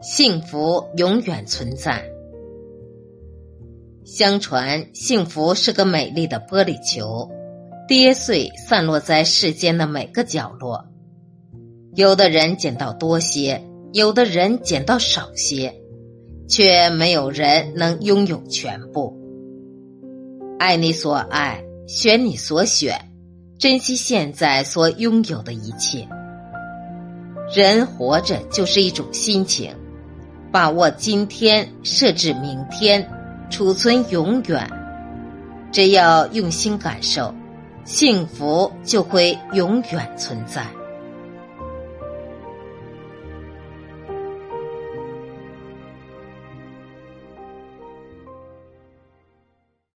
幸福永远存在。相传，幸福是个美丽的玻璃球，跌碎散落在世间的每个角落。有的人捡到多些，有的人捡到少些，却没有人能拥有全部。爱你所爱，选你所选，珍惜现在所拥有的一切。人活着就是一种心情。把握今天，设置明天，储存永远。只要用心感受，幸福就会永远存在。